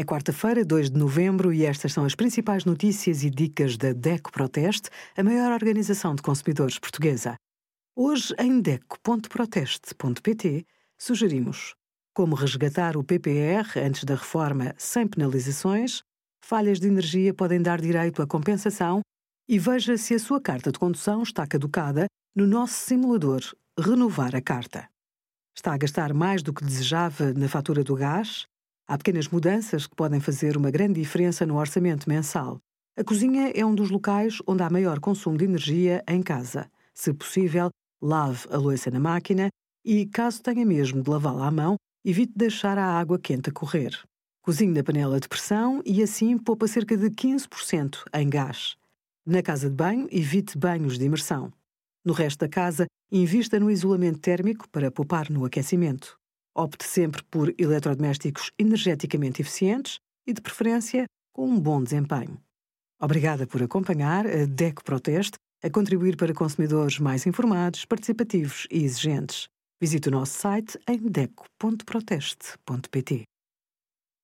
É quarta-feira, 2 de novembro, e estas são as principais notícias e dicas da DECO Proteste, a maior organização de consumidores portuguesa. Hoje, em DECO.proteste.pt, sugerimos como resgatar o PPR antes da reforma sem penalizações, falhas de energia podem dar direito à compensação e veja se a sua carta de condução está caducada no nosso simulador Renovar a Carta. Está a gastar mais do que desejava na fatura do gás? Há pequenas mudanças que podem fazer uma grande diferença no orçamento mensal. A cozinha é um dos locais onde há maior consumo de energia em casa. Se possível, lave a louça na máquina e, caso tenha mesmo de lavá-la à mão, evite deixar a água quente a correr. Cozinhe na panela de pressão e assim poupa cerca de 15% em gás. Na casa de banho, evite banhos de imersão. No resto da casa, invista no isolamento térmico para poupar no aquecimento. Opte sempre por eletrodomésticos energeticamente eficientes e, de preferência, com um bom desempenho. Obrigada por acompanhar a DECO Proteste a contribuir para consumidores mais informados, participativos e exigentes. Visite o nosso site em deco.proteste.pt.